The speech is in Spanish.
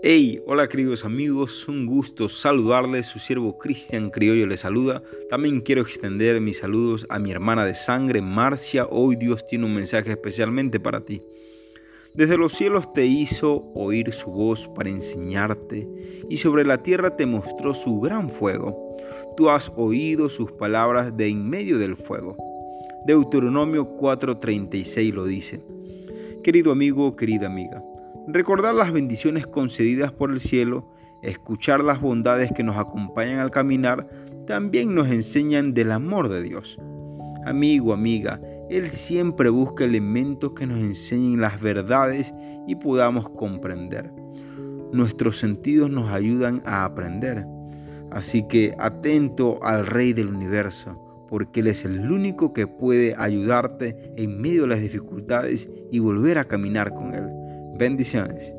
Hey, hola queridos amigos, un gusto saludarles, su siervo Cristian Criollo les saluda. También quiero extender mis saludos a mi hermana de sangre, Marcia. Hoy Dios tiene un mensaje especialmente para ti. Desde los cielos te hizo oír su voz para enseñarte, y sobre la tierra te mostró su gran fuego. Tú has oído sus palabras de en medio del fuego. Deuteronomio 4:36 lo dice. Querido amigo, querida amiga, recordar las bendiciones concedidas por el cielo, escuchar las bondades que nos acompañan al caminar, también nos enseñan del amor de Dios. Amigo, amiga, Él siempre busca elementos que nos enseñen las verdades y podamos comprender. Nuestros sentidos nos ayudan a aprender. Así que atento al Rey del universo, porque Él es el único que puede ayudarte en medio de las dificultades y volver a caminar con Él. Bendiciones.